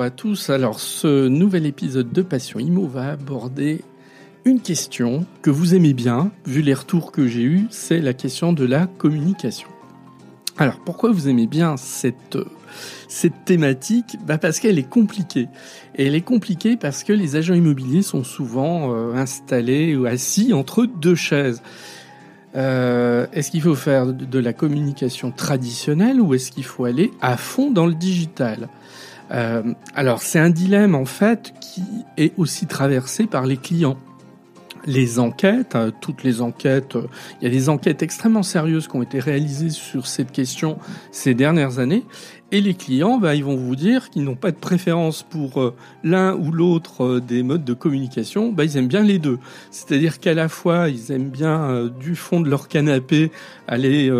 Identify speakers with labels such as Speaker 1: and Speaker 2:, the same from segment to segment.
Speaker 1: Bonjour à tous. Alors, ce nouvel épisode de Passion Imo va aborder une question que vous aimez bien, vu les retours que j'ai eus, c'est la question de la communication. Alors, pourquoi vous aimez bien cette, cette thématique? Bah Parce qu'elle est compliquée. Et elle est compliquée parce que les agents immobiliers sont souvent euh, installés ou assis entre deux chaises. Euh, est-ce qu'il faut faire de la communication traditionnelle ou est-ce qu'il faut aller à fond dans le digital? Euh, Alors c'est un dilemme en fait qui est aussi traversé par les clients les enquêtes, euh, toutes les enquêtes, euh, il y a des enquêtes extrêmement sérieuses qui ont été réalisées sur cette question ces dernières années. Et les clients, bah, ils vont vous dire qu'ils n'ont pas de préférence pour euh, l'un ou l'autre des modes de communication. Bah, ils aiment bien les deux. C'est-à-dire qu'à la fois, ils aiment bien du fond de leur canapé aller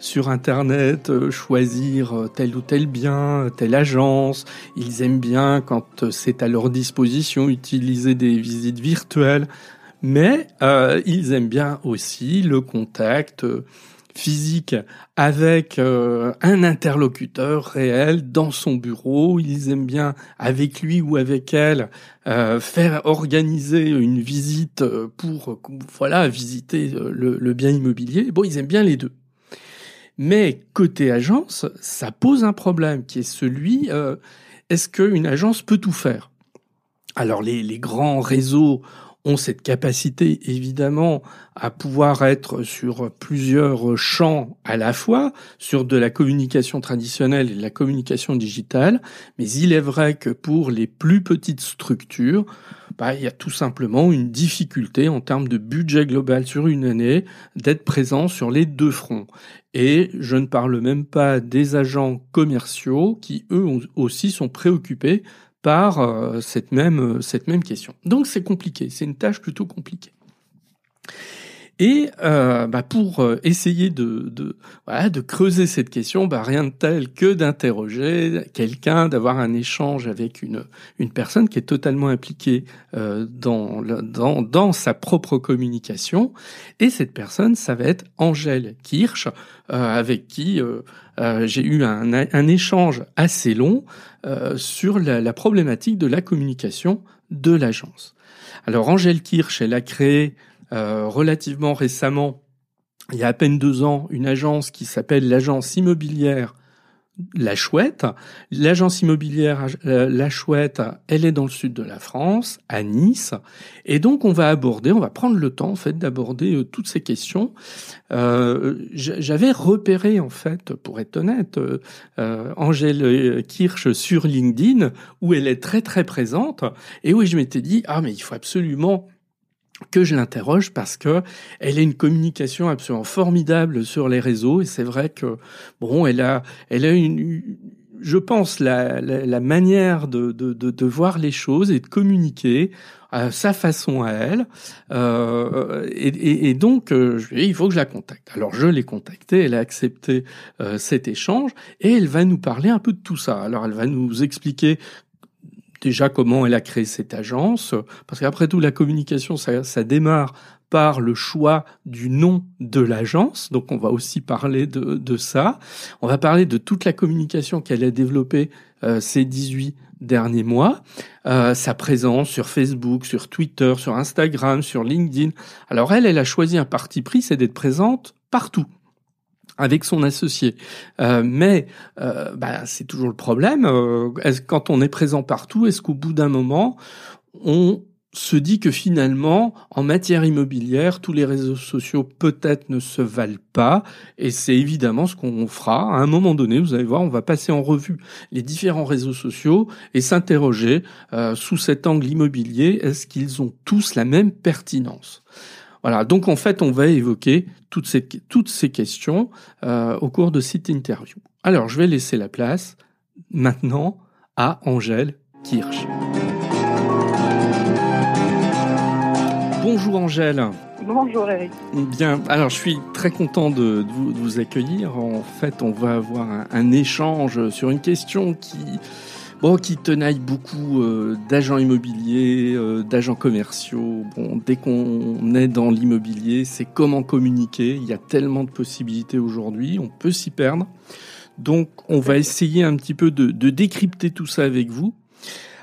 Speaker 1: sur Internet, choisir tel ou tel bien, telle agence. Ils aiment bien, quand c'est à leur disposition, utiliser des visites virtuelles mais euh, ils aiment bien aussi le contact euh, physique avec euh, un interlocuteur réel dans son bureau. Ils aiment bien avec lui ou avec elle faire organiser une visite pour voilà visiter le, le, bien immobilier. Bon, ils aiment bien les deux. Mais côté agence, ça pose un problème qui est celui est-ce qu'une agence peut tout faire? Alors les, les grands réseaux ont cette capacité évidemment à pouvoir être sur plusieurs champs à la fois, sur de la communication traditionnelle et de la communication digitale, mais il est vrai que pour les plus petites structures, bah, il y a tout simplement une difficulté en termes de budget global sur une année d'être présent sur les deux fronts. Et je ne parle même pas des agents commerciaux qui, eux aussi, sont préoccupés par euh, même, cette même question. Donc c'est compliqué, c'est une tâche plutôt compliquée. Et euh, bah pour euh, essayer de, de, voilà, de creuser cette question, bah rien de tel que d'interroger quelqu'un, d'avoir un échange avec une, une personne qui est totalement impliquée euh, dans, dans, dans sa propre communication. Et cette personne, ça va être Angèle Kirsch, euh, avec qui euh, j'ai eu un, un, échange assez long sur la, la problématique de la communication de l'agence. Alors Angèle Kirsch, elle a créé euh, relativement récemment, il y a à peine deux ans, une agence qui s'appelle l'agence immobilière la Chouette. L'agence immobilière euh, La Chouette, elle est dans le sud de la France, à Nice. Et donc, on va aborder, on va prendre le temps, en fait, d'aborder euh, toutes ces questions. J'avais repéré, en fait, pour être honnête, Angèle Kirsch sur LinkedIn, où elle est très, très présente. Et où je m'étais dit, ah, mais il faut absolument que je l'interroge parce que elle a une communication absolument formidable sur les réseaux et c'est vrai que bon elle a elle a une je pense la, la, manière de, de, de, de, voir les choses et de communiquer à sa façon à elle euh, et, et, donc euh, je lui ai dit, il faut que je la contacte. Alors je l'ai contactée elle a accepté euh, cet échange et elle va nous parler un peu de tout ça. Alors elle va nous expliquer déjà comment elle a créé cette agence, parce qu'après tout, la communication, ça, ça, démarre par le choix du nom de l'agence, donc on va aussi parler de, ça. On va parler de toute la communication qu'elle a développée euh, ces 18 derniers mois, euh, sa présence sur Facebook, sur Twitter, sur Instagram, sur LinkedIn. Alors elle, elle a choisi un parti pris, c'est d'être présente partout avec son associé. Euh, mais euh, bah, c'est toujours le problème. Euh, est quand on est présent partout, est-ce qu'au bout d'un moment, on se dit que finalement, en matière immobilière, tous les réseaux sociaux peut-être ne se valent pas, et c'est évidemment ce qu'on fera. À un moment donné, vous allez voir, on va passer en revue les différents réseaux sociaux et s'interroger euh, sous cet angle immobilier, est-ce qu'ils ont tous la même pertinence? Voilà, donc en fait, on va évoquer toutes ces, toutes ces questions euh, au cours de cette interview. Alors, je vais laisser la place maintenant à Angèle Kirsch. Bonjour Angèle.
Speaker 2: Bonjour Eric.
Speaker 1: Bien, alors je suis très content de, vous, accueillir. En fait, on va avoir un échange sur une question qui bon, qui tenaille beaucoup euh, d'agents immobiliers, euh, d'agents commerciaux. Bon, dès qu'on est dans l'immobilier, c'est comment communiquer. Il y a tellement de possibilités aujourd'hui, on peut s'y perdre. Donc, on va essayer un petit peu de, décrypter tout ça avec vous.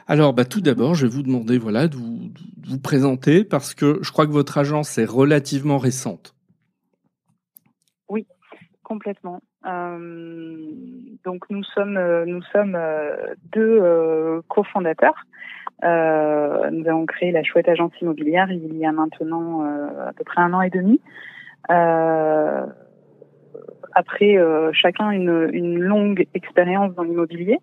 Speaker 1: Alors, bah, tout d'abord, je vais vous demander, voilà, de vous, de vous présenter parce que je crois que votre agence est relativement récente.
Speaker 2: Oui, complètement. Euh, donc nous sommes euh, nous sommes euh, deux cofondateurs. nous avons créé la chouette agence immobilière il y a maintenant à peu près un an et demi. après chacun une, une longue expérience dans l'immobilier.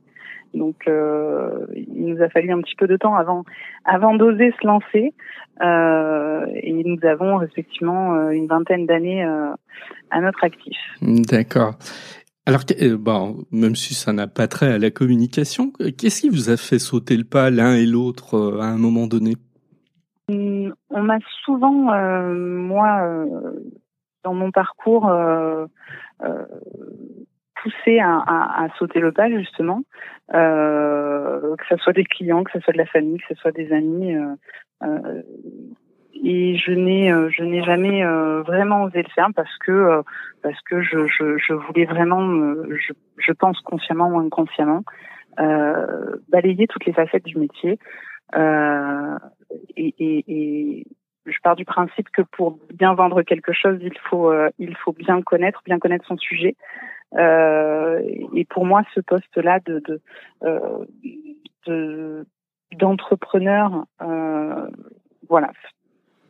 Speaker 2: Donc, euh, il nous a fallu un petit peu de temps avant, avant d'oser se lancer. Euh, et nous avons respectivement euh, une vingtaine d'années à notre actif.
Speaker 1: D'accord. Alors, bon, même si ça n'a pas trait à la communication, qu'est-ce qui vous a fait sauter le pas l'un et l'autre à un moment donné?
Speaker 2: Hum, On m'a souvent, moi, dans mon parcours, poussé à, sauter le pas justement, euh, que ce soit des clients, que ce soit de la famille, que ce soit des amis. Euh, euh, et je n'ai je n'ai jamais vraiment osé le faire parce que parce que je, je, je voulais vraiment je, je pense consciemment ou inconsciemment balayer toutes les facettes du métier et, et, et je pars du principe que pour bien vendre quelque chose, il faut il faut bien connaître, bien connaître son sujet, et pour moi, ce poste-là de, de, euh, d'entrepreneur, euh, voilà,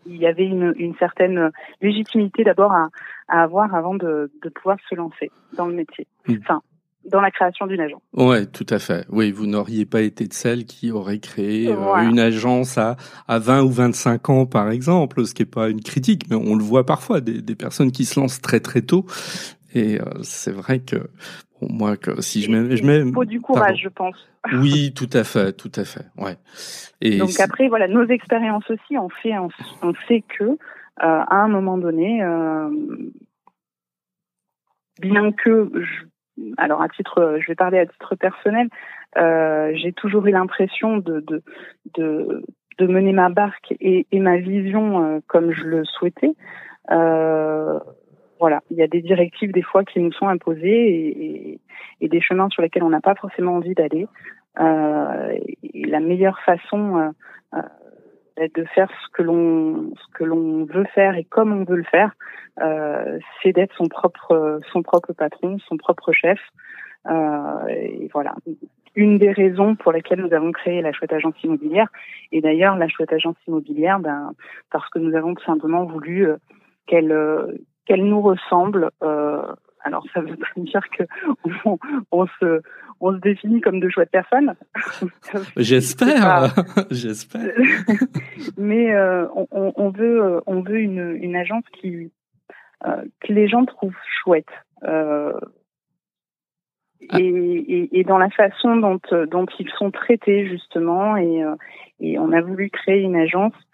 Speaker 2: il y avait une, une certaine légitimité d'abord à, à, avoir avant de, de, pouvoir se lancer dans le métier. Hmm. Enfin, dans la création d'une agence.
Speaker 1: Ouais, tout à fait. Oui, vous n'auriez pas été de celle qui aurait créé une agence à, à 20 ou 25 ans, par exemple, ce qui n'est pas une critique, mais on le voit parfois, des, des personnes qui se lancent très très tôt et euh, c'est vrai que bon, moi, que si je mets, je mets,
Speaker 2: il faut du courage, je pense.
Speaker 1: Oui, tout à fait, tout à fait, ouais.
Speaker 2: Et donc après, voilà, nos expériences aussi, on fait, on, sait que euh, à un moment donné, euh, bien que, je, alors à titre, je vais parler à titre personnel, j'ai toujours eu l'impression de, de, de, de, mener ma barque et, et ma vision comme je le souhaitais. Euh, voilà, il y a des directives des fois qui nous sont imposées et, des chemins sur lesquels on n'a pas forcément envie d'aller. Euh, et la meilleure façon euh, euh, de faire ce que l'on ce que l'on veut faire et comme on veut le faire, c'est d'être son propre son propre patron, son propre chef. et voilà, une des raisons pour lesquelles nous avons créé la chouette agence immobilière. Et d'ailleurs, la chouette agence immobilière, ben, parce que nous avons tout simplement voulu qu'elle qu'elle nous ressemble. Euh, alors ça veut pas dire que on, se on se définit comme de chouettes personnes.
Speaker 1: J'espère, j'espère.
Speaker 2: Mais euh, on, on, veut on veut une, une agence qui euh, que les gens trouvent chouette. Euh, ah. et, et, et, dans la façon dont, dont ils sont traités justement et, euh, et on a voulu créer une agence euh,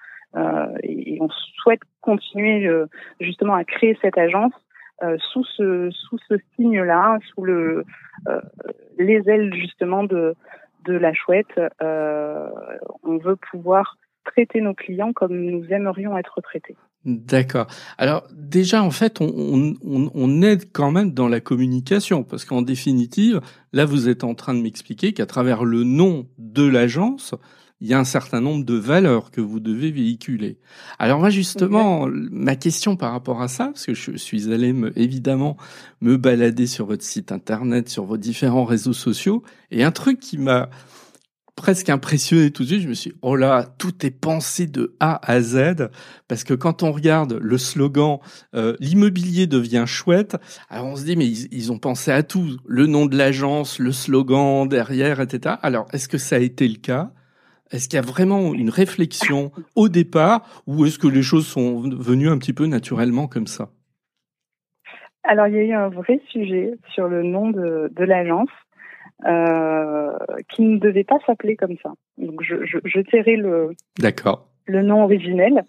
Speaker 2: et, on souhaite continuer euh, justement à créer cette agence euh, sous ce sous ce signe-là, sous le les ailes justement de la chouette. on veut pouvoir traiter nos clients comme nous aimerions être traités.
Speaker 1: D'accord. Alors déjà, en fait, on, aide quand même dans la communication, parce qu'en définitive, là, vous êtes en train de m'expliquer qu'à travers le nom de l'agence, il y a un certain nombre de valeurs que vous devez véhiculer. Alors moi justement, ma question par rapport à ça, parce que je suis allé me, évidemment me balader sur votre site internet, sur vos différents réseaux sociaux, et un truc qui m'a presque impressionné tout de suite, je me suis dit, oh là, tout est pensé de A à Z, parce que quand on regarde le slogan euh, l'immobilier devient chouette, alors on se dit mais ils, ils, ont pensé à tout, le nom de l'agence, le slogan derrière, etc. Alors est-ce que ça a été le cas? Est-ce qu'il y a vraiment une réflexion au départ ou est-ce que les choses sont venues un petit peu naturellement comme ça?
Speaker 2: Alors, il y a eu un vrai sujet sur le nom de, l'agence euh, qui ne devait pas s'appeler comme ça. Donc, je, je, le, le nom originel.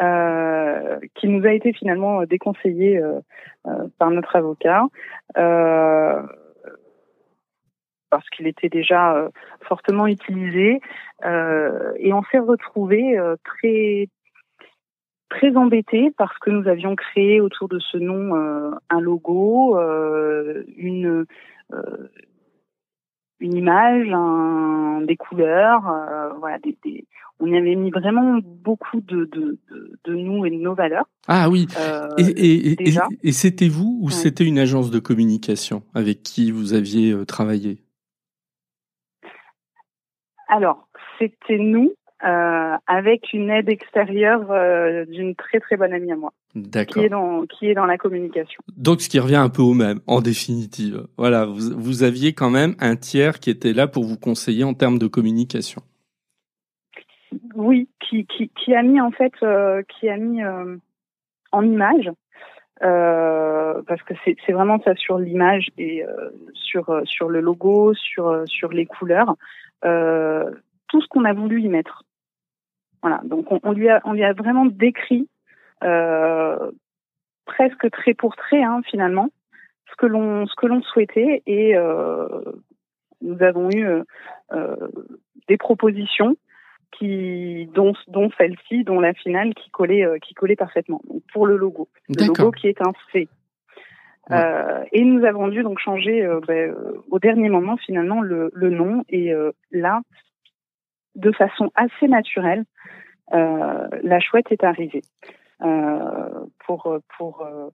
Speaker 2: Euh, qui nous a été finalement déconseillé euh, par notre avocat parce qu'il était déjà fortement utilisé et on s'est retrouvé euh, très très embêté parce que nous avions créé autour de ce nom un logo, une une image, un, des couleurs, voilà, des, des, on y avait mis vraiment beaucoup de, de, de, de, nous et de nos valeurs.
Speaker 1: Ah oui. et, et, et, et c'était vous ou c'était une agence de communication avec qui vous aviez travaillé?
Speaker 2: Alors, c'était nous, euh, avec une aide extérieure euh, d'une très très bonne amie à moi. Qui est dans qui est dans la communication.
Speaker 1: Donc ce qui revient un peu au même, en définitive. Voilà, vous, vous aviez quand même un tiers qui était là pour vous conseiller en termes de communication.
Speaker 2: Oui, qui qui, qui a mis en fait euh, qui a mis en image. Parce que c'est vraiment ça sur l'image et sur sur le logo, sur sur les couleurs, tout ce qu'on a voulu y mettre. Voilà, donc on, on, lui a on lui a vraiment décrit euh, presque trait pour trait hein, finalement ce que l'on ce que l'on souhaitait. Et euh, nous avons eu euh, des propositions qui dont dont celle-ci dont la finale qui collait qui collait parfaitement. Donc pour le logo. Le logo qui est un C et nous avons dû donc changer ben, au dernier moment finalement le, le nom. Et là de façon assez naturelle euh, la chouette est arrivée. Euh, euh,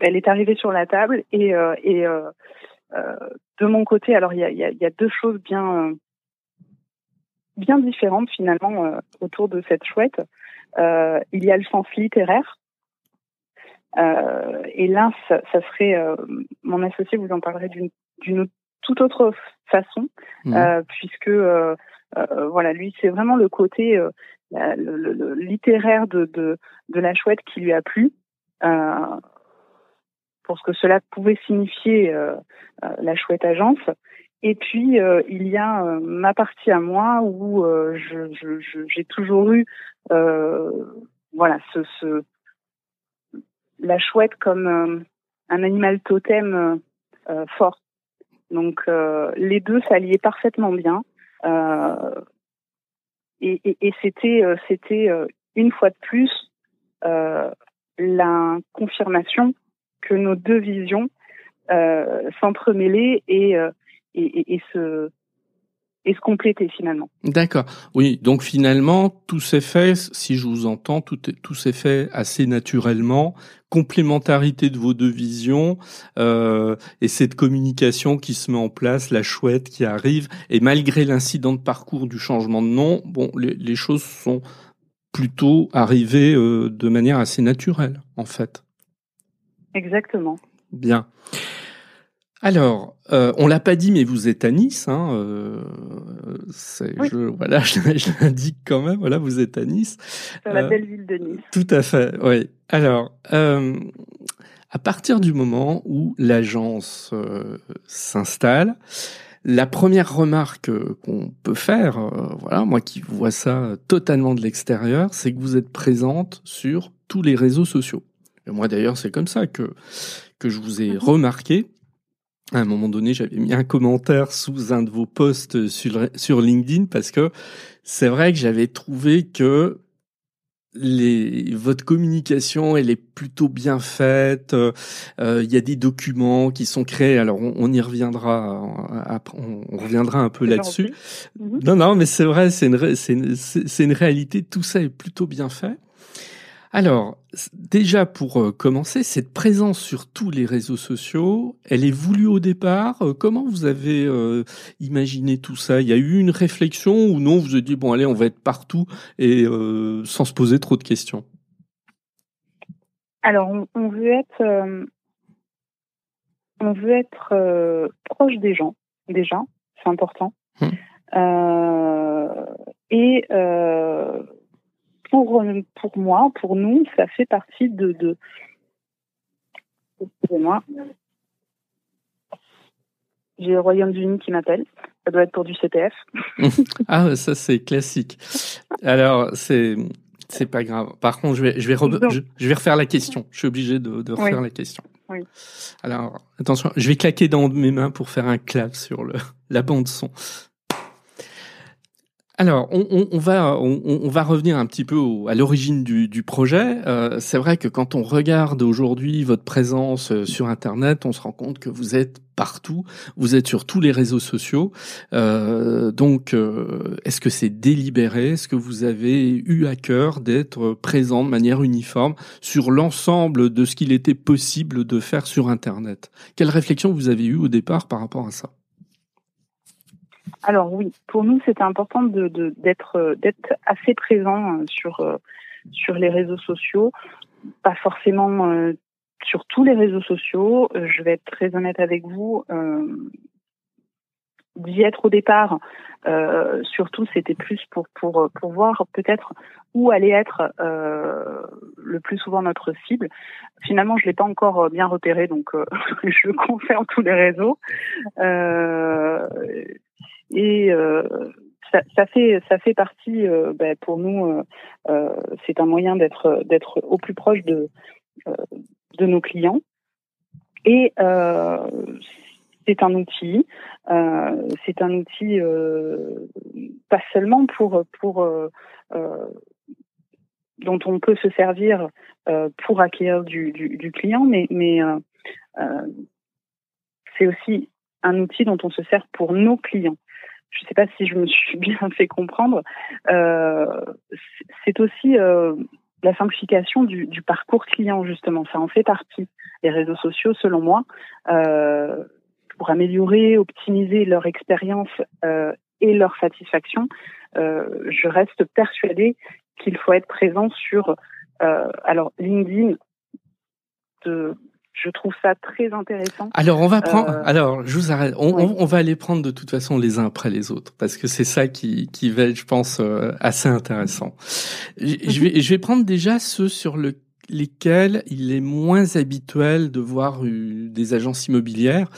Speaker 2: elle est arrivée sur la table et de mon côté, alors il y a, deux choses bien différentes finalement autour de cette chouette. il y a le sens littéraire. et là, ça, serait mon associé vous en parlerait d'une toute autre façon, mmh. puisque euh, voilà, lui, c'est vraiment le côté euh, le, littéraire de, de, de, la chouette qui lui a plu. Euh, pour ce que cela pouvait signifier la chouette agence. Et puis il y a ma partie à moi où je, j'ai toujours eu voilà ce, ce, la chouette comme un animal totem fort. Donc les deux s'alliaient parfaitement bien. Euh, et, c'était euh, c'était euh, une fois de plus la confirmation que nos deux visions s'entremêlaient et, et, et, se et se compléter finalement.
Speaker 1: D'accord. Oui, donc finalement, tout s'est fait, si je vous entends, tout, tout s'est fait assez naturellement, complémentarité de vos deux visions euh, et cette communication qui se met en place, la chouette qui arrive, et malgré l'incident de parcours du changement de nom, bon, les, les choses sont plutôt arrivées euh, de manière assez naturelle, en fait.
Speaker 2: Exactement.
Speaker 1: Bien. Alors, euh, on l'a pas dit, mais vous êtes à Nice. Hein, euh, je, voilà, je, l'indique quand même. Voilà, vous êtes à Nice.
Speaker 2: Dans la euh, belle ville de Nice.
Speaker 1: Tout à fait. Oui. Alors, euh, à partir du moment où l'agence euh, s'installe, la première remarque qu'on peut faire, voilà, moi qui vois ça totalement de l'extérieur, c'est que vous êtes présente sur tous les réseaux sociaux. Et moi d'ailleurs, c'est comme ça que que je vous ai mhm. remarqué à un moment donné, j'avais mis un commentaire sous un de vos posts sur, sur LinkedIn parce que c'est vrai que j'avais trouvé que les, votre communication, elle est plutôt bien faite. Euh, il y a des documents qui sont créés. Alors, on, y reviendra. on, reviendra un peu là-dessus. Mhm. Non, non, mais c'est vrai, c'est une, c'est une, une réalité. Tout ça est plutôt bien fait. Alors, déjà pour euh, commencer, cette présence sur tous les réseaux sociaux, elle est voulue au départ. Euh, comment vous avez euh, imaginé tout ça? Il y a eu une réflexion ou non? Vous avez dit bon allez, on va être partout et sans se poser trop de questions?
Speaker 2: Alors, on, veut être, on veut être proche des gens déjà, c'est important. Hum. et pour, pour moi, pour nous, ça fait partie de. de... Excusez-moi. J'ai le Royaume-Uni qui m'appelle. Ça doit être pour du CPF.
Speaker 1: ah, ça c'est classique. Alors, c'est c'est pas grave. Par contre, je vais je vais je, vais refaire la question. Je suis obligé de, de refaire la question.
Speaker 2: Oui.
Speaker 1: Alors, attention, je vais claquer dans mes mains pour faire un clap sur le la bande son. Alors, on, va on, va revenir un petit peu à l'origine du, projet. Euh, c'est vrai que quand on regarde aujourd'hui votre présence euh, sur Internet, on se rend compte que vous êtes partout, vous êtes sur tous les réseaux sociaux. Euh, donc, est-ce que c'est délibéré? Est-ce que vous avez eu à cœur d'être présent de manière uniforme sur l'ensemble de ce qu'il était possible de faire sur Internet? Quelle réflexion vous avez eue au départ par rapport à ça?
Speaker 2: Alors oui, pour nous c'était important de d'être euh, d'être assez présent euh, sur euh, sur les réseaux sociaux, pas forcément sur tous les réseaux sociaux. Je vais être très honnête avec vous. d'y être au départ, surtout c'était plus pour pour voir peut-être où allait être le plus souvent notre cible. Finalement, je l'ai pas encore bien repéré, donc je confère tous les réseaux. Et euh, ça, fait ça fait partie euh, ben, pour nous. Euh, c'est un moyen d'être d'être au plus proche de de nos clients. Et c'est un outil. C'est un outil pas seulement pour pour dont on peut se servir pour acquérir du, du, du client, mais mais c'est aussi un outil dont on se sert pour nos clients je ne sais pas si je me suis bien fait comprendre, euh, c'est aussi euh, la simplification du, parcours client, justement. Ça en fait partie. Les réseaux sociaux, selon moi, euh, pour améliorer, optimiser leur expérience et leur satisfaction, je reste persuadée qu'il faut être présent sur alors LinkedIn de je trouve ça très intéressant.
Speaker 1: Alors on va prendre. Euh, alors je vous arrête. On, on, va aller prendre de toute façon les uns après les autres parce que c'est ça qui qui va être, je pense, euh, assez intéressant. Je, vais je vais prendre déjà ceux sur le, lesquels il est moins habituel de voir des agences immobilières.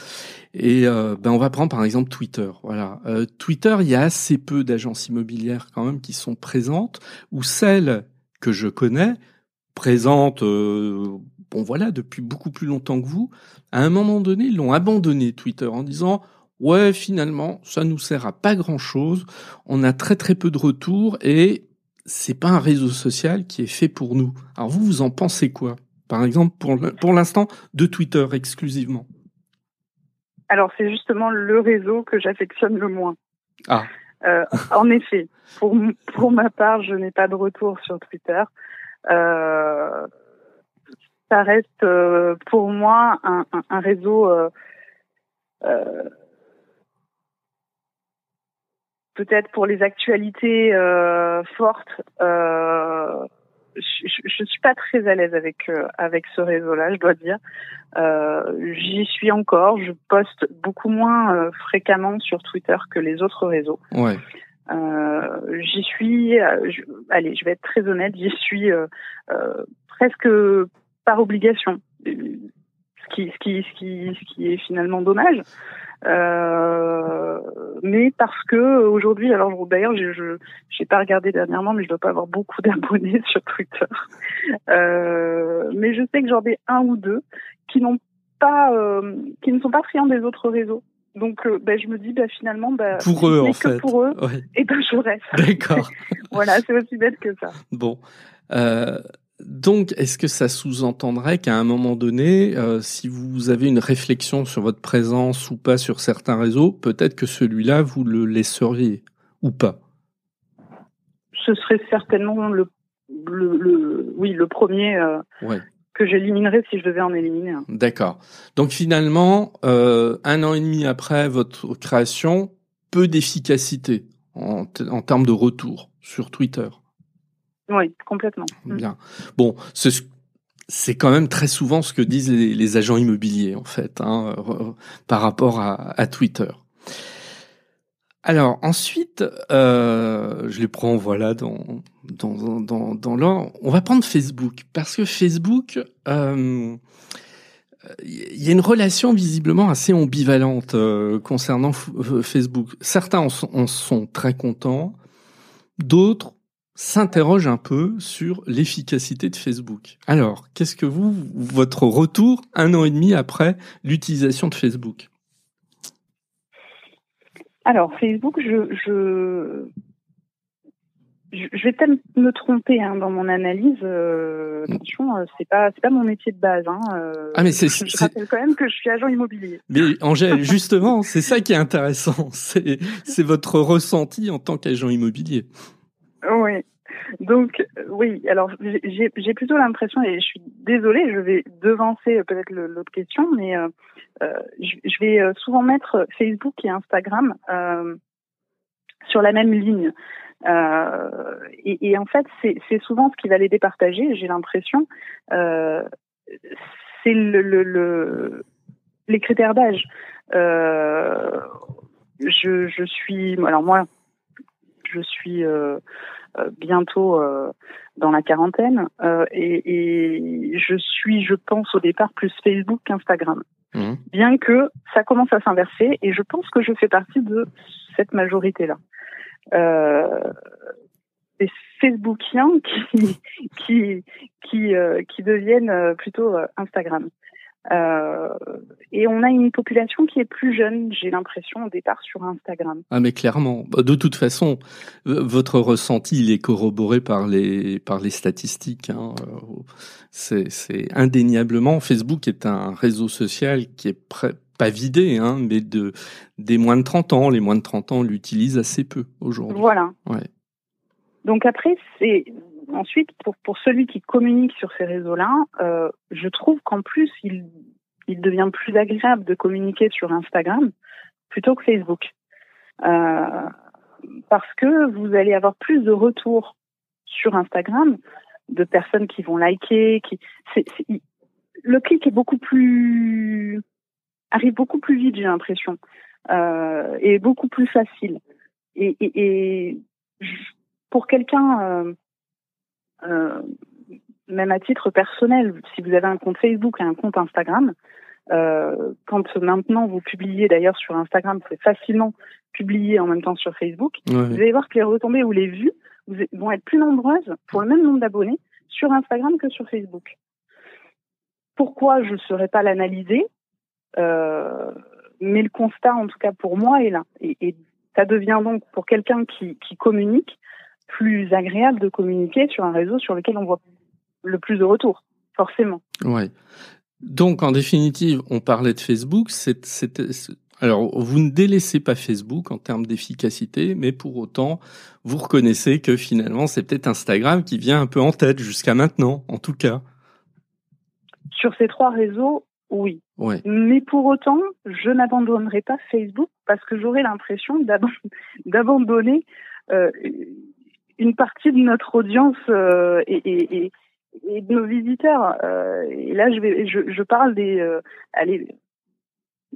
Speaker 1: Et euh, ben on va prendre par exemple Twitter. Voilà, Twitter, il y a assez peu d'agences immobilières quand même qui sont présentes ou celles que je connais présentes bon voilà, depuis beaucoup plus longtemps que vous, à un moment donné, ils l'ont abandonné Twitter en disant ouais, finalement, ça nous sert à pas grand chose, on a très très peu de retours et c'est pas un réseau social qui est fait pour nous. Alors vous, vous en pensez quoi Par exemple, pour, pour l'instant, de Twitter exclusivement?
Speaker 2: Alors c'est justement le réseau que j'affectionne le moins.
Speaker 1: Ah.
Speaker 2: Euh, en effet, pour, pour ma part, je n'ai pas de retour sur Twitter. Euh, ça reste euh, pour moi un, un, réseau euh, euh, peut-être pour les actualités fortes. je, ne suis pas très à l'aise avec avec ce réseau-là, je dois dire. J'y suis encore. Je poste beaucoup moins fréquemment sur Twitter que les autres réseaux.
Speaker 1: Ouais.
Speaker 2: j'y suis, allez, je vais être très honnête, j'y suis presque par obligation. Ce qui, ce qui, ce qui, ce qui est finalement dommage. Euh, mais parce que aujourd'hui, alors d'ailleurs, je n'ai pas regardé dernièrement, mais je dois pas avoir beaucoup d'abonnés sur Twitter. Euh, mais je sais que j'en ai un ou deux qui n'ont pas, euh, qui ne sont pas friands des autres réseaux. Donc, ben, je me dis, ben, finalement, ben,
Speaker 1: pour eux, en
Speaker 2: fait, pour eux, et ben, je reste.
Speaker 1: D'accord.
Speaker 2: voilà, c'est aussi bête que ça.
Speaker 1: Bon. Euh, donc, est-ce que ça sous-entendrait qu'à un moment donné, euh, si vous avez une réflexion sur votre présence ou pas sur certains réseaux, peut-être que celui-là, vous le laisseriez ou pas?
Speaker 2: Ce serait certainement le, le, oui, le premier euh, que j'éliminerais si je devais en éliminer.
Speaker 1: D'accord. Donc finalement, euh, un an et demi après votre création, peu d'efficacité en, en termes de retour sur Twitter.
Speaker 2: Oui, complètement.
Speaker 1: Mm. Bien. Bon, c'est quand même très souvent ce que disent les, agents immobiliers, en fait, hein, par rapport à, Twitter. Alors ensuite, euh, je les prends voilà dans dans dans, dans l'ordre. On va prendre Facebook parce que Facebook, euh, il y a une relation visiblement assez ambivalente euh, concernant Facebook. Certains en sont très contents, d'autres s'interroge un peu sur l'efficacité de Facebook. Alors, qu'est-ce que vous, votre retour un an et demi après l'utilisation de Facebook?
Speaker 2: Alors, Facebook, je, je vais peut-être me tromper hein, dans mon analyse. Euh, mm. attention, euh, c'est pas c'est pas mon métier de base. Hein, euh, ah mais c'est je, rappelle quand même que je suis agent immobilier.
Speaker 1: Mais Angèle, justement, c'est ça qui est intéressant. C'est c'est votre ressenti en tant qu'agent immobilier.
Speaker 2: Oui. Donc oui. Alors j'ai plutôt l'impression et je suis désolée, je vais devancer peut-être l'autre question, mais je, je, vais souvent mettre Facebook et Instagram sur la même ligne. Euh, et, et, en fait, c'est souvent ce qui va les départager, j'ai l'impression. Euh, c'est le, le, le, les critères d'âge. Euh, je, je suis, alors moi, je suis euh, euh bientôt euh, dans la quarantaine et, et, je suis, je pense au départ plus Facebook qu'Instagram. Mmh. Bien que ça commence à s'inverser et je pense que je fais partie de cette majorité-là euh, des Facebookiens qui qui qui, euh, qui deviennent euh, plutôt euh, Instagram. Euh, et on a une population qui est plus jeune, j'ai l'impression au départ sur Instagram.
Speaker 1: Ah mais clairement, bah, de toute façon, votre ressenti il est corroboré par les par les statistiques. Hein. C'est indéniablement Facebook est un réseau social qui est prêt pas vidé, hein, mais de, des moins de 30 ans. Les moins de 30 ans l'utilisent assez peu aujourd'hui.
Speaker 2: Voilà. Ouais. Donc après, c'est ensuite pour, pour celui qui communique sur ces réseaux-là, euh, je trouve qu'en plus, il, il devient plus agréable de communiquer sur Instagram plutôt que Facebook. Euh, parce que vous allez avoir plus de retours sur Instagram de personnes qui vont liker, qui le clic est beaucoup plus arrive beaucoup plus vite, j'ai l'impression, euh, et beaucoup plus facile. Et, et, pour quelqu'un, même à titre personnel, si vous avez un compte Facebook et un compte Instagram, euh, quand maintenant vous publiez d'ailleurs sur Instagram, c'est facilement publié en même temps sur Facebook, vous allez voir que les retombées ou les vues vont être plus nombreuses pour le même nombre d'abonnés sur Instagram que sur Facebook. Pourquoi je ne saurais pas l'analyser euh, mais le constat, en tout cas pour moi, est là. Et, et ça devient donc pour quelqu'un qui, qui communique plus agréable de communiquer sur un réseau sur lequel on voit le plus de retours, forcément.
Speaker 1: Ouais. Donc, en définitive, on parlait de Facebook. C'est, alors, vous ne délaissez pas Facebook en termes d'efficacité, mais pour autant, vous reconnaissez que finalement, c'est peut-être Instagram qui vient un peu en tête jusqu'à maintenant, en tout cas.
Speaker 2: Sur ces trois réseaux, oui. Mais pour autant, je n'abandonnerai pas Facebook parce que j'aurai l'impression d'abandonner euh, une partie de notre audience euh, et, et, et, de nos visiteurs. Euh, et là, je, vais, je, je parle des, euh, allez,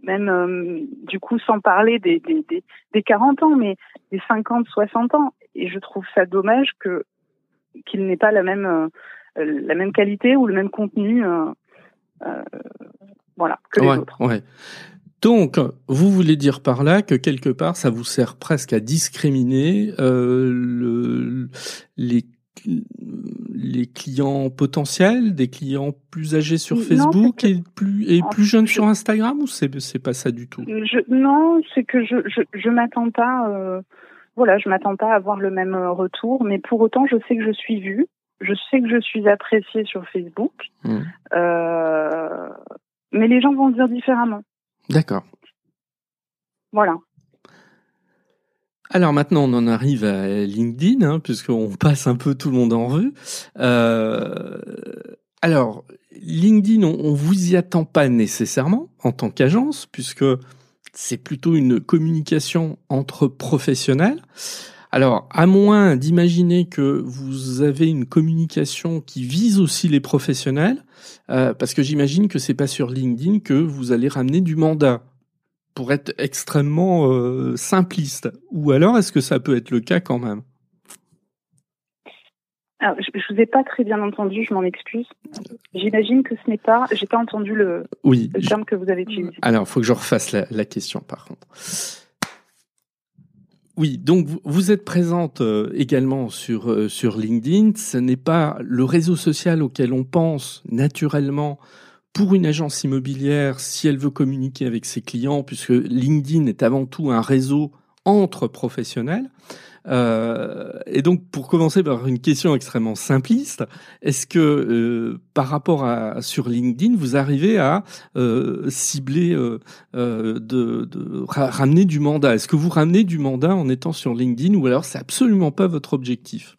Speaker 2: même du coup sans parler des, des, des, des 40 ans, mais des 50, 60 ans. Et je trouve ça dommage que qu'il n'ait pas la même la même qualité ou le même contenu voilà, que les autres.
Speaker 1: Donc, vous voulez dire par là que quelque part, ça vous sert presque à discriminer euh, le, les, les clients potentiels, des clients plus âgés sur Facebook et plus et plus jeunes sur Instagram ou c'est c'est pas ça du tout?
Speaker 2: Je, Non, c'est que je je, je m'attends pas. Euh, voilà, je m'attends pas à avoir le même retour, mais pour autant, je sais que je suis vue je sais que je suis appréciée sur Facebook, mmh. euh, mais les gens vont dire différemment.
Speaker 1: D'accord.
Speaker 2: Voilà.
Speaker 1: Alors maintenant, on en arrive à LinkedIn, hein, puisqu'on passe un peu tout le monde en revue. Euh, alors, LinkedIn, on, on vous y attend pas nécessairement en tant qu'agence, puisque c'est plutôt une communication entre professionnels. Alors, à moins d'imaginer que vous avez une communication qui vise aussi les professionnels, euh, parce que j'imagine que c'est pas sur LinkedIn que vous allez ramener du mandat pour être extrêmement euh, simpliste. Ou alors, est-ce que ça peut être le cas quand même?
Speaker 2: Alors, je, ne vous ai pas très bien entendu, je m'en excuse. J'imagine que ce n'est pas, j'ai pas entendu le,
Speaker 1: oui,
Speaker 2: terme que vous avez utilisé.
Speaker 1: Alors, il faut que je refasse la, la question par contre. Oui, donc vous êtes présente euh, également sur euh, sur LinkedIn. Ce n'est pas le réseau social auquel on pense naturellement pour une agence immobilière si elle veut communiquer avec ses clients, puisque LinkedIn est avant tout un réseau entre professionnels. Euh, et donc, pour commencer par une question extrêmement simpliste, est-ce que euh, par rapport à sur LinkedIn, vous arrivez à euh, cibler, de ramener du mandat? Est-ce que vous ramenez du mandat en étant sur LinkedIn, ou alors c'est absolument pas votre objectif?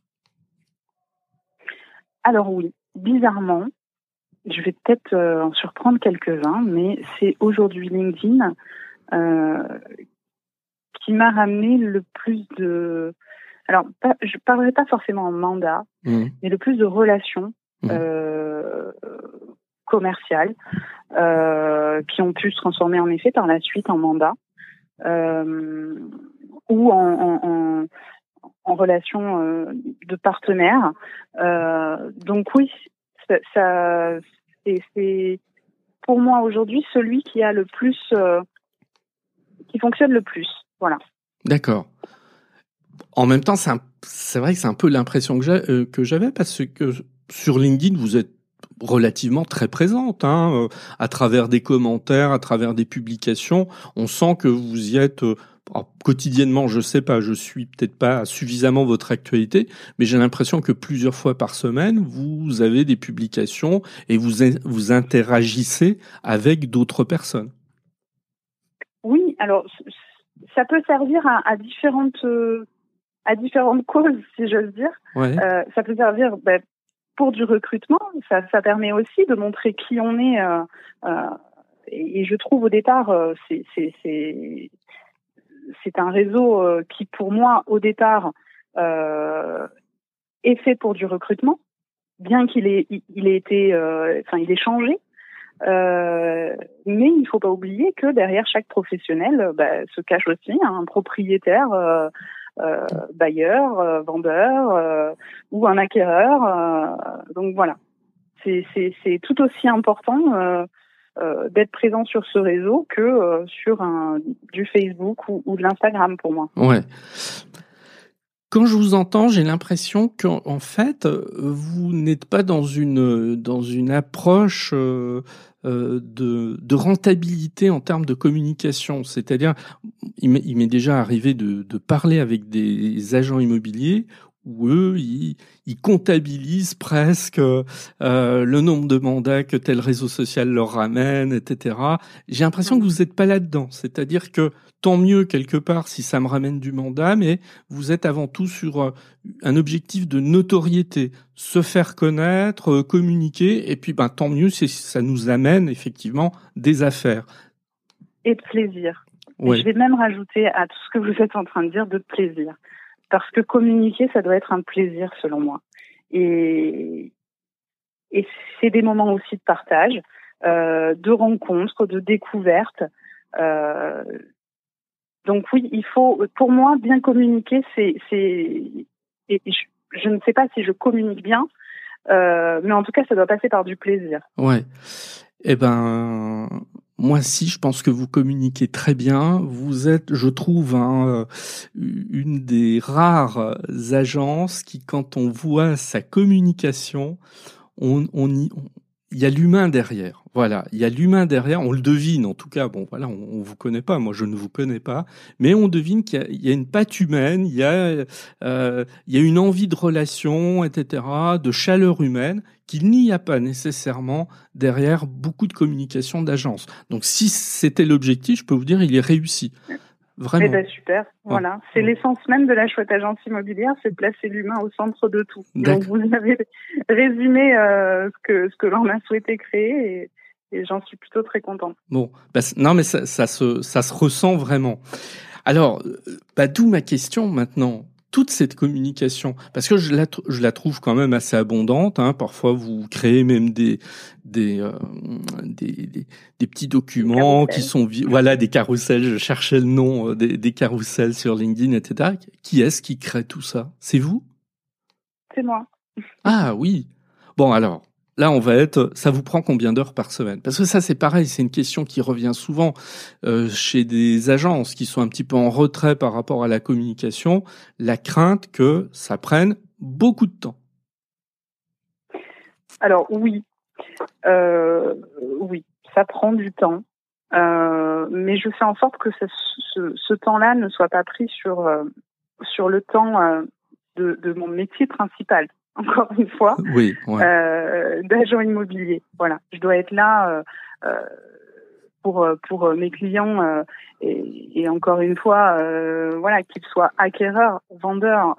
Speaker 2: Alors oui, bizarrement, je vais peut-être en surprendre quelques-uns, mais c'est aujourd'hui LinkedIn qui m'a ramené le plus de alors pas, je parlerai pas forcément en mandat, mmh. mais le plus de relations mmh. euh, commerciales euh, qui ont pu se transformer en effet par la suite en mandat euh, ou en, en, en, en relation de partenaires. Euh, donc oui, ça, ça c'est pour moi aujourd'hui celui qui a le plus qui fonctionne le plus. Voilà.
Speaker 1: D'accord. En même temps, c'est vrai que c'est un peu l'impression euh, que j'avais parce que sur LinkedIn, vous êtes relativement très présente, hein, euh, à travers des commentaires, à travers des publications. On sent que vous y êtes euh, quotidiennement. Je sais pas, je suis peut-être pas suffisamment votre actualité, mais j'ai l'impression que plusieurs fois par semaine, vous avez des publications et vous vous interagissez avec d'autres personnes.
Speaker 2: Oui, alors ça peut servir à, à différentes euh, à différentes causes, si j'ose dire. Euh, ça peut servir ben, pour du recrutement. Ça, ça permet aussi de montrer qui on est. Euh, euh, et, et, je trouve au départ, euh, c'est c'est c'est un réseau euh, qui, pour moi, au départ, est fait pour du recrutement, bien qu'il ait il ait été, enfin, il ait changé. Euh, mais il ne faut pas oublier que derrière chaque professionnel bah, se cache aussi un propriétaire, euh, euh, bailleur, euh, vendeur euh, ou un acquéreur. donc voilà, c'est tout aussi important d'être présent sur ce réseau que sur un, du Facebook ou, ou de l'Instagram pour moi.
Speaker 1: Ouais. Quand je vous entends, j'ai l'impression qu'en fait, vous n'êtes pas dans une dans une approche euh, euh de, de, rentabilité en termes de communication. C'est-à-dire, il m'est déjà arrivé de, de, parler avec des agents immobiliers où eux, ils, ils comptabilisent presque euh, le nombre de mandats que tel réseau social leur ramène, etc. J'ai l'impression que vous n'êtes pas là-dedans. C'est-à-dire que tant mieux quelque part si ça me ramène du mandat, mais vous êtes avant tout sur euh, un objectif de notoriété, se faire connaître, euh, communiquer, et puis ben, tant mieux si ça nous amène effectivement des affaires.
Speaker 2: Et de plaisir. je vais même rajouter à tout ce que vous êtes en train de dire de plaisir parce que communiquer, ça doit être un plaisir selon moi. Et, et c'est des moments aussi de partage, euh, de rencontres, de découvertes. Euh, donc oui, il faut, pour moi, bien communiquer, c'est, c'est, et je, je, ne sais pas si je communique bien, euh, mais en tout cas, ça doit passer par du plaisir.
Speaker 1: Ouais. Eh ben, moi si, je pense que vous communiquez très bien. Vous êtes, je trouve, hein, euh, une des rares agences qui, quand on voit sa communication, on, on y, il y a l'humain derrière. Voilà, il y a l'humain derrière, on le devine en tout cas. Bon, voilà, on, on vous connaît pas, moi je ne vous connais pas, mais on devine qu'il y, y, a une patte humaine, il y a, euh, il y a une envie de relation, etc., de chaleur humaine qu'il n'y a pas nécessairement derrière beaucoup de communication d'agence. Donc, si c'était l'objectif, je peux vous dire, il est réussi. Vraiment.
Speaker 2: Eh ben, super. Voilà. C'est l'essence même de la chouette agence immobilière, c'est de placer l'humain au centre de tout. Donc vous avez résumé euh, ce que ce que l'on a souhaité créer et, et j'en suis plutôt très contente.
Speaker 1: Bon, bah, non mais ça, ça se ça se ressent vraiment. Alors, euh, bah, d'où ma question maintenant? Toute cette communication, parce que je la, je la trouve quand même assez abondante. Hein. Parfois, vous créez même des des, euh, des, des, des, petits documents qui sont voilà des carousels. Je cherchais le nom euh, des, des carousels sur LinkedIn, etc. Qui est-ce qui crée tout ça? C'est vous?
Speaker 2: C'est moi.
Speaker 1: Ah oui. Bon alors, Là, on va être, ça vous prend combien d'heures par semaine? Parce que ça, c'est pareil, c'est une question qui revient souvent euh, chez des agences qui sont un petit peu en retrait par rapport à la communication, la crainte que ça prenne beaucoup de temps.
Speaker 2: Alors oui, euh, oui, ça prend du temps. mais je fais en sorte que ce, temps-là ne soit pas pris sur sur le temps de, mon métier principal. Encore une fois,
Speaker 1: oui,
Speaker 2: d'agent immobilier. Voilà, je dois être là pour euh, pour euh, mes clients euh, et, et, encore une fois voilà qu'ils soient acquéreurs vendeurs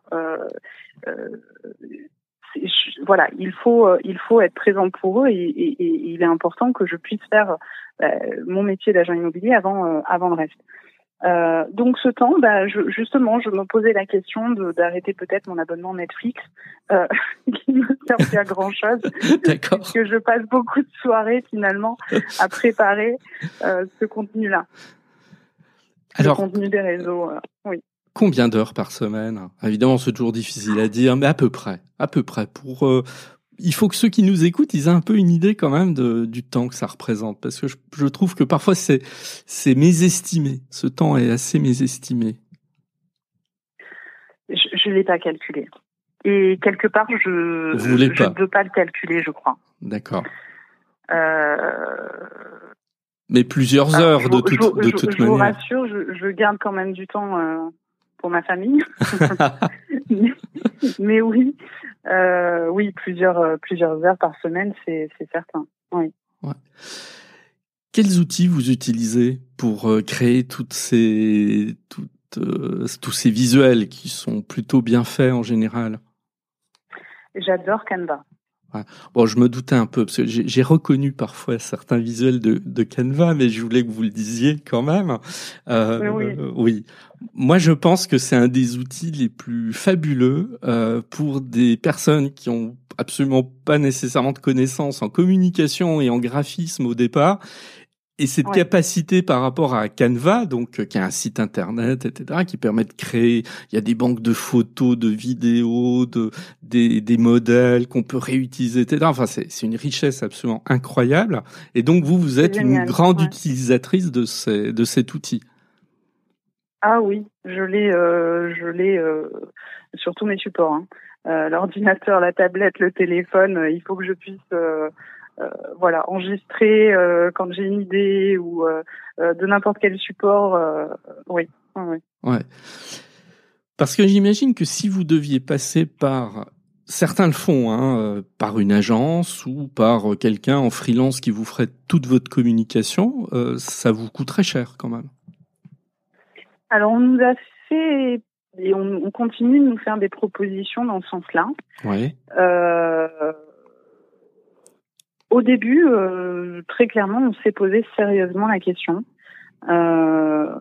Speaker 2: voilà il faut il faut être présent pour eux et, et, et, il est important que je puisse faire mon métier d'agent immobilier avant avant le reste euh, donc ce temps, bah, je, justement, je me posais la question d'arrêter peut-être mon abonnement Netflix, euh, qui ne sert plus à grand chose, parce que je passe beaucoup de soirées finalement à préparer euh, ce contenu-là. Alors, le contenu des réseaux, euh, oui.
Speaker 1: Combien d'heures par semaine? Évidemment, c'est toujours difficile à dire, mais à peu près, à peu près. Pour il faut que ceux qui nous écoutent, ils aient un peu une idée quand même de, du temps que ça représente, parce que je, je trouve que parfois c'est c'est mésestimé. Ce temps est assez mésestimé.
Speaker 2: Je ne l'ai pas calculé. Et quelque part, je ne veux pas le calculer, je crois.
Speaker 1: D'accord. Euh... Mais plusieurs heures de, toute, de toute
Speaker 2: je,
Speaker 1: manière. Je
Speaker 2: vous rassure, je, je, garde quand même du temps euh, pour ma famille. mais, mais, oui, euh, oui, plusieurs, euh, plusieurs heures par semaine, c'est certain. Oui.
Speaker 1: Ouais. Quels outils vous utilisez pour euh, créer toutes ces, toutes, euh, tous ces visuels qui sont plutôt bien faits en général?
Speaker 2: J'adore Canva.
Speaker 1: Bon, je me doutais un peu parce que j'ai reconnu parfois certains visuels de, de, Canva, mais je voulais que vous le disiez quand même.
Speaker 2: Euh, oui.
Speaker 1: oui. Moi, je pense que c'est un des outils les plus fabuleux euh, pour des personnes qui ont absolument pas nécessairement de connaissances en communication et en graphisme au départ et cette capacité par rapport à Canva, donc euh, qui a un site internet, etc., qui permet de créer, il y a des banques de photos, de vidéos, de des, des modèles qu'on peut réutiliser, etc. Enfin, c'est une richesse absolument incroyable. Et donc vous, vous êtes une grande utilisatrice de ces, de cet outil.
Speaker 2: Ah oui, je l'ai, euh, je l'ai euh, sur tous mes supports. Hein. Euh, L'ordinateur, la tablette, le téléphone, euh, il faut que je puisse euh, euh, voilà, enregistrer euh, quand j'ai une idée ou euh, de n'importe quel support. oui, oui.
Speaker 1: Ouais. Parce que j'imagine que si vous deviez passer par certains le font, hein, par une agence ou par quelqu'un en freelance qui vous ferait toute votre communication, ça vous coûterait cher quand même.
Speaker 2: Alors on nous a fait et on, on continue de nous faire des propositions dans ce sens-là.
Speaker 1: Oui.
Speaker 2: Euh, au début, euh, très clairement, on s'est posé sérieusement la question. Euh,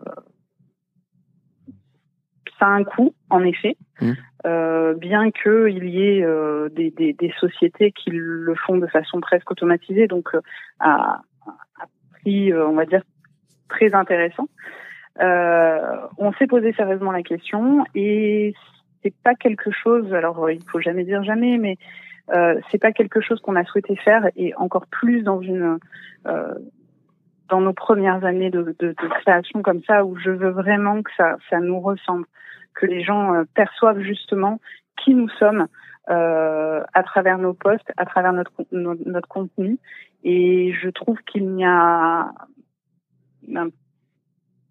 Speaker 2: ça a un coût, en effet, mmh. euh, bien qu'il y ait euh, des, des, des, sociétés qui le font de façon presque automatisée, donc euh, à, à, prix, on va dire, très intéressant. on s'est posé sérieusement la question et c'est pas quelque chose. Alors, il faut jamais dire jamais, mais euh, c'est pas quelque chose qu'on a souhaité faire et encore plus dans une euh, dans nos premières années de, de, de, création comme ça où je veux vraiment que ça ça nous ressemble, que les gens euh, perçoivent justement qui nous sommes euh, à travers nos posts, à travers notre notre, contenu et je trouve qu'il n'y a ben,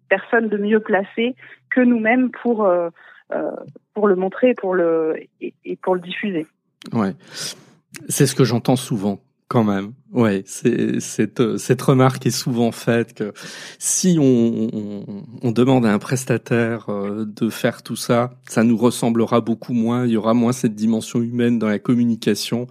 Speaker 2: personne de mieux placé que nous-mêmes pour pour le montrer pour le et pour le diffuser.
Speaker 1: Ouais. C'est ce que j'entends souvent quand même. Ouais, c'est cette cette remarque est souvent faite que si on, on, on, demande à un prestataire euh, de faire tout ça, ça nous ressemblera beaucoup moins. Il y aura moins cette dimension humaine dans la communication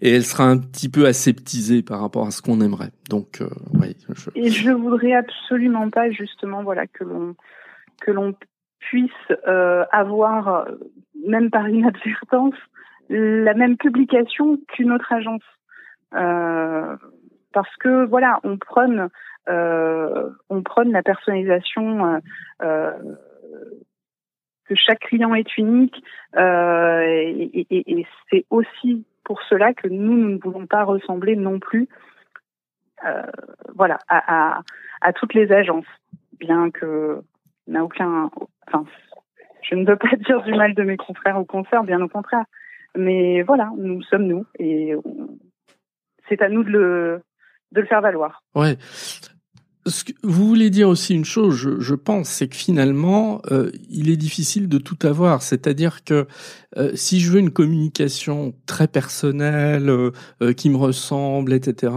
Speaker 1: et elle sera un petit peu aseptisée par rapport à ce qu'on aimerait. Donc, euh, ouais.
Speaker 2: Je... Et je voudrais absolument pas justement voilà que l'on que l'on puisse euh, avoir même par inadvertance la même publication qu'une autre agence. Euh, parce que voilà, on prône, euh, on prône la personnalisation, euh, euh que chaque client est unique, euh, et, et, et c'est aussi pour cela que nous, ne voulons pas ressembler non plus, euh, voilà, à, à, à, toutes les agences, bien que n'a aucun, enfin, je ne veux pas dire du mal de mes confrères au concert, bien au contraire. Mais voilà, nous sommes nous et c'est à nous de le, de le faire valoir.
Speaker 1: Ouais. vous voulez dire aussi une chose, je, je pense, c'est que finalement, euh, il est difficile de tout avoir. C'est-à-dire que euh, si je veux une communication très personnelle, euh, qui me ressemble, etc.,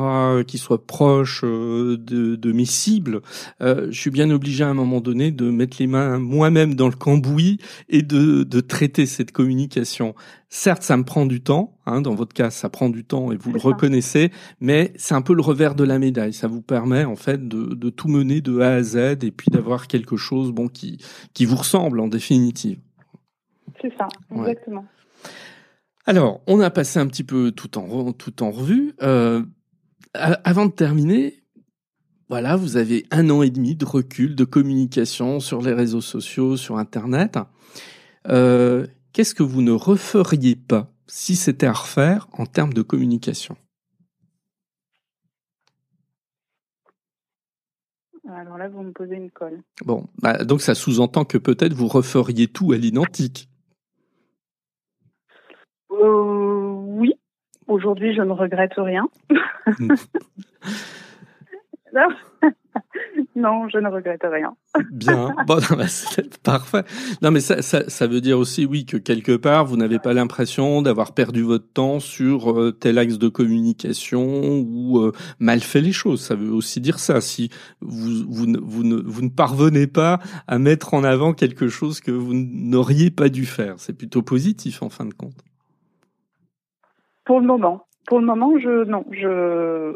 Speaker 1: qui soit proche de, de, mes cibles, je suis bien obligé à un moment donné de mettre les mains moi-même dans le cambouis et de, de traiter cette communication. Certes, ça me prend du temps. Hein, dans votre cas, ça prend du temps et vous le reconnaissez, mais c'est un peu le revers de la médaille. Ça vous permet en fait de, de tout mener de A à Z et puis d'avoir quelque chose bon qui qui vous ressemble en définitive.
Speaker 2: C'est ça, exactement.
Speaker 1: Alors, on a passé un petit peu tout en tout en revue. Euh, avant de terminer, voilà, vous avez un an et demi de recul de communication sur les réseaux sociaux, sur Internet. Euh, qu'est-ce que vous ne referiez pas si c'était à refaire en termes de communication?
Speaker 2: Alors là, vous me posez une colle.
Speaker 1: Bon, bah, donc ça sous-entend que peut-être vous referiez tout à l'identique.
Speaker 2: Euh, oui. Aujourd'hui, je ne regrette rien. non, je ne regrette rien.
Speaker 1: Bien, bon, c'est parfait. Non, mais ça, ça, ça, veut dire aussi, oui, que quelque part, vous n'avez pas l'impression d'avoir perdu votre temps sur euh, tel axe de communication ou euh, mal fait les choses. Ça veut aussi dire ça. Si vous, vous, vous, ne, vous ne parvenez pas à mettre en avant quelque chose que vous n'auriez pas dû faire, c'est plutôt positif en fin de compte.
Speaker 2: Pour le moment. Pour le moment, je non, je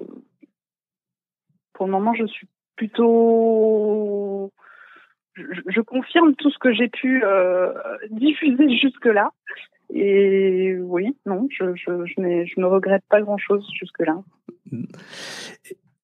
Speaker 2: pour le moment, je suis plutôt. Je, confirme tout ce que j'ai pu euh, diffuser jusque-là. Et oui, non, je, je, je, ne regrette pas grand-chose jusque-là.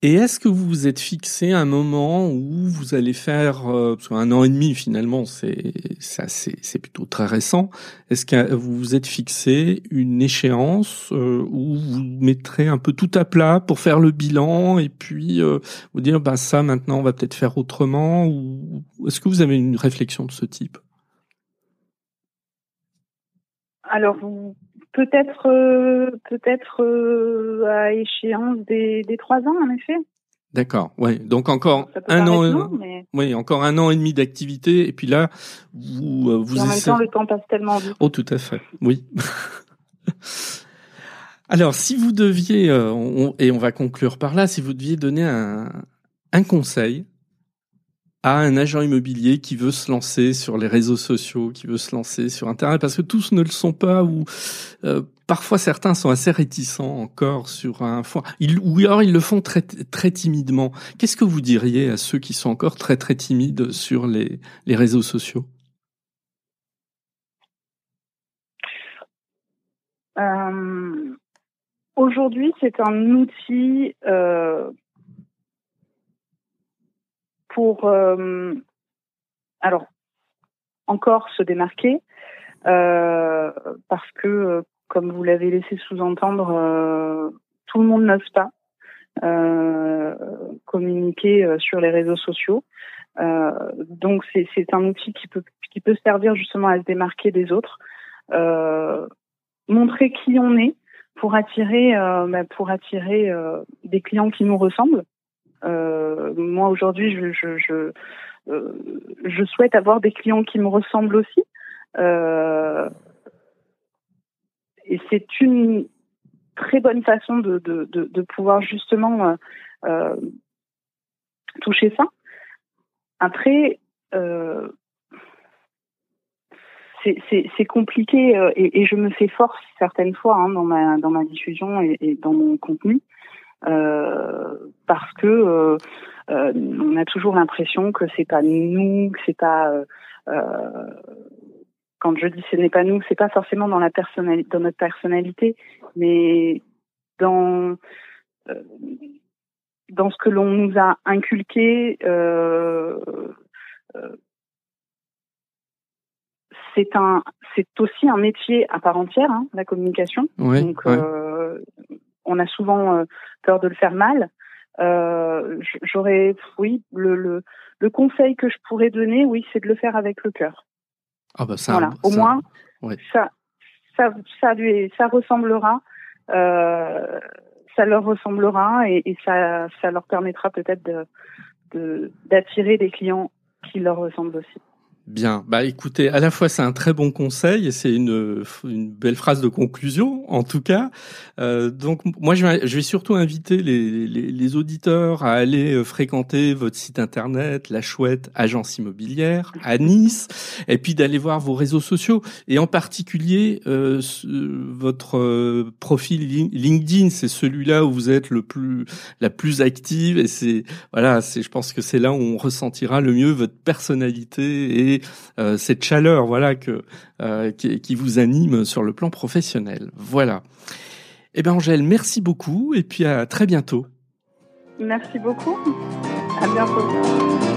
Speaker 1: Et est-ce que vous vous êtes fixé un moment où vous allez faire, euh, parce qu'un an et demi finalement, c'est c'est plutôt très récent. Est-ce que vous vous êtes fixé une échéance euh, où vous mettrez un peu tout à plat pour faire le bilan et puis euh, vous dire, bah ça maintenant on va peut-être faire autrement ou est-ce que vous avez une réflexion de ce type?
Speaker 2: Alors Peut-être, euh, peut-être euh, à échéance des, des trois ans, en effet.
Speaker 1: D'accord, ouais. Donc encore un an, oui, encore un an et demi d'activité, et puis là, vous euh, vous.
Speaker 2: en même temps, le temps passe tellement vite.
Speaker 1: Oh, tout à fait, oui. Alors, si vous deviez, et on va conclure par là, si vous deviez donner un, un conseil à un agent immobilier qui veut se lancer sur les réseaux sociaux, qui veut se lancer sur Internet, parce que tous ne le sont pas, ou euh, parfois certains sont assez réticents encore sur un foin, ils, ou alors ils le font très, très timidement. Qu'est-ce que vous diriez à ceux qui sont encore très très timides sur les, les réseaux sociaux?
Speaker 2: Euh, Aujourd'hui, c'est un outil euh, pour euh, alors encore se démarquer euh, parce que euh, comme vous l'avez laissé sous-entendre, tout le monde n'ose pas communiquer sur les réseaux sociaux. donc c'est un outil qui peut qui peut servir justement à se démarquer des autres, montrer qui on est pour attirer bah, pour attirer des clients qui nous ressemblent. Euh, moi aujourd'hui, euh, je, souhaite avoir des clients qui me ressemblent aussi. Euh, et c'est une très bonne façon de, pouvoir justement toucher ça. Après, c'est compliqué et, je me fais force certaines fois hein, dans ma diffusion et, dans mon contenu parce que euh, euh, on a toujours l'impression que c'est pas nous, que c'est pas quand je dis ce n'est pas nous, c'est pas forcément dans la personnalité, dans notre personnalité, mais dans dans ce que l'on nous a inculqué. Euh, c'est un, c'est aussi un métier à part entière, hein, la communication. Donc, on a souvent euh, peur de le faire mal. Euh, j'aurais, oui, le, le, le, conseil que je pourrais donner, oui, c'est de le faire avec le cœur.
Speaker 1: Ah bah ça,
Speaker 2: voilà. Au moins, ça, ça, ça lui, ça ressemblera, euh, ça leur ressemblera et, et, ça, ça leur permettra peut-être de, d'attirer des clients qui leur ressemblent aussi.
Speaker 1: Bien, bah écoutez, à la fois c'est un très bon conseil et c'est une, une belle phrase de conclusion en tout cas. Euh, donc moi je vais, je vais surtout inviter les, les, les, auditeurs à aller euh, fréquenter votre site internet, la chouette agence immobilière à Nice, et puis d'aller voir vos réseaux sociaux et en particulier euh, votre euh, profil LinkedIn, c'est celui-là où vous êtes le plus la plus active et c'est voilà, c'est je pense que c'est là où on ressentira le mieux votre personnalité et euh, cette chaleur, voilà, euh, qui, vous anime sur le plan professionnel. Voilà. Eh bien, Angèle, merci beaucoup et puis à très bientôt.
Speaker 2: Merci beaucoup. À bientôt.